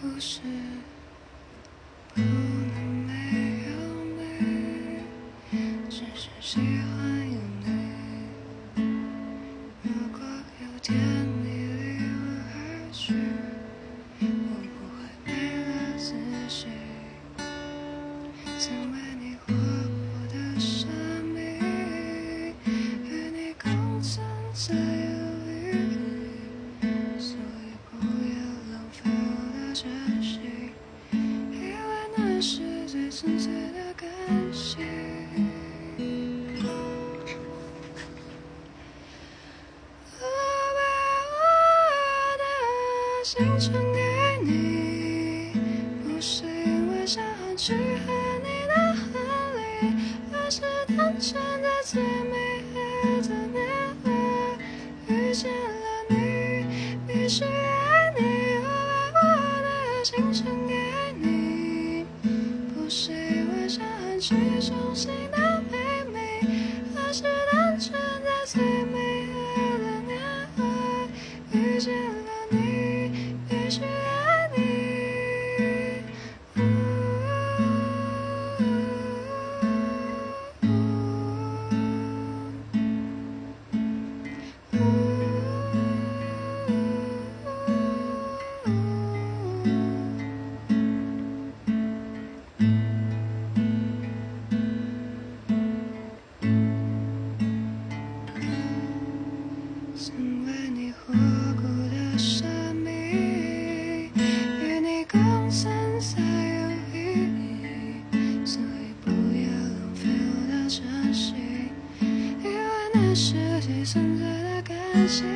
不是不能没有你只是喜欢的心传给你，不是因为想要去和你的婚礼，而是单纯在最美的年华遇见了你，必须爱你。我把我的心传给你，不是因为想要去重新的美美，而是曾为你活过的生命，与你共存才有意义，所以不要浪费我的真心，因为那是最纯粹的感情。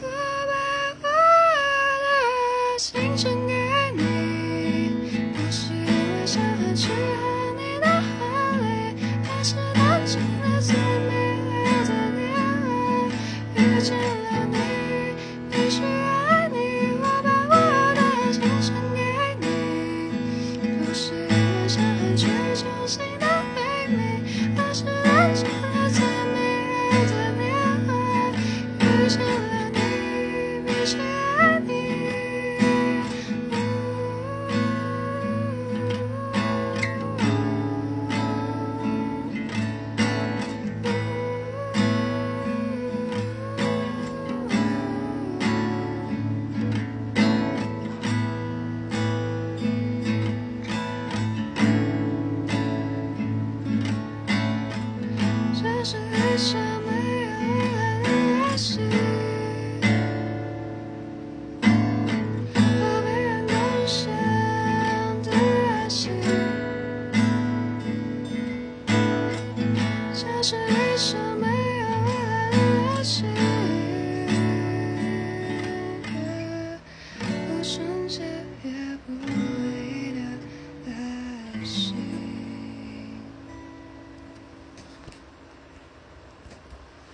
我把我的心传给你，不是因为想要去和你的婚礼，而是单纯最美丽的恋爱，遇见了你，必须爱你。我把我的爱献给你，不是我想和你去真心的秘密，而是完成了最美丽的恋爱，遇见了你，必须。这是。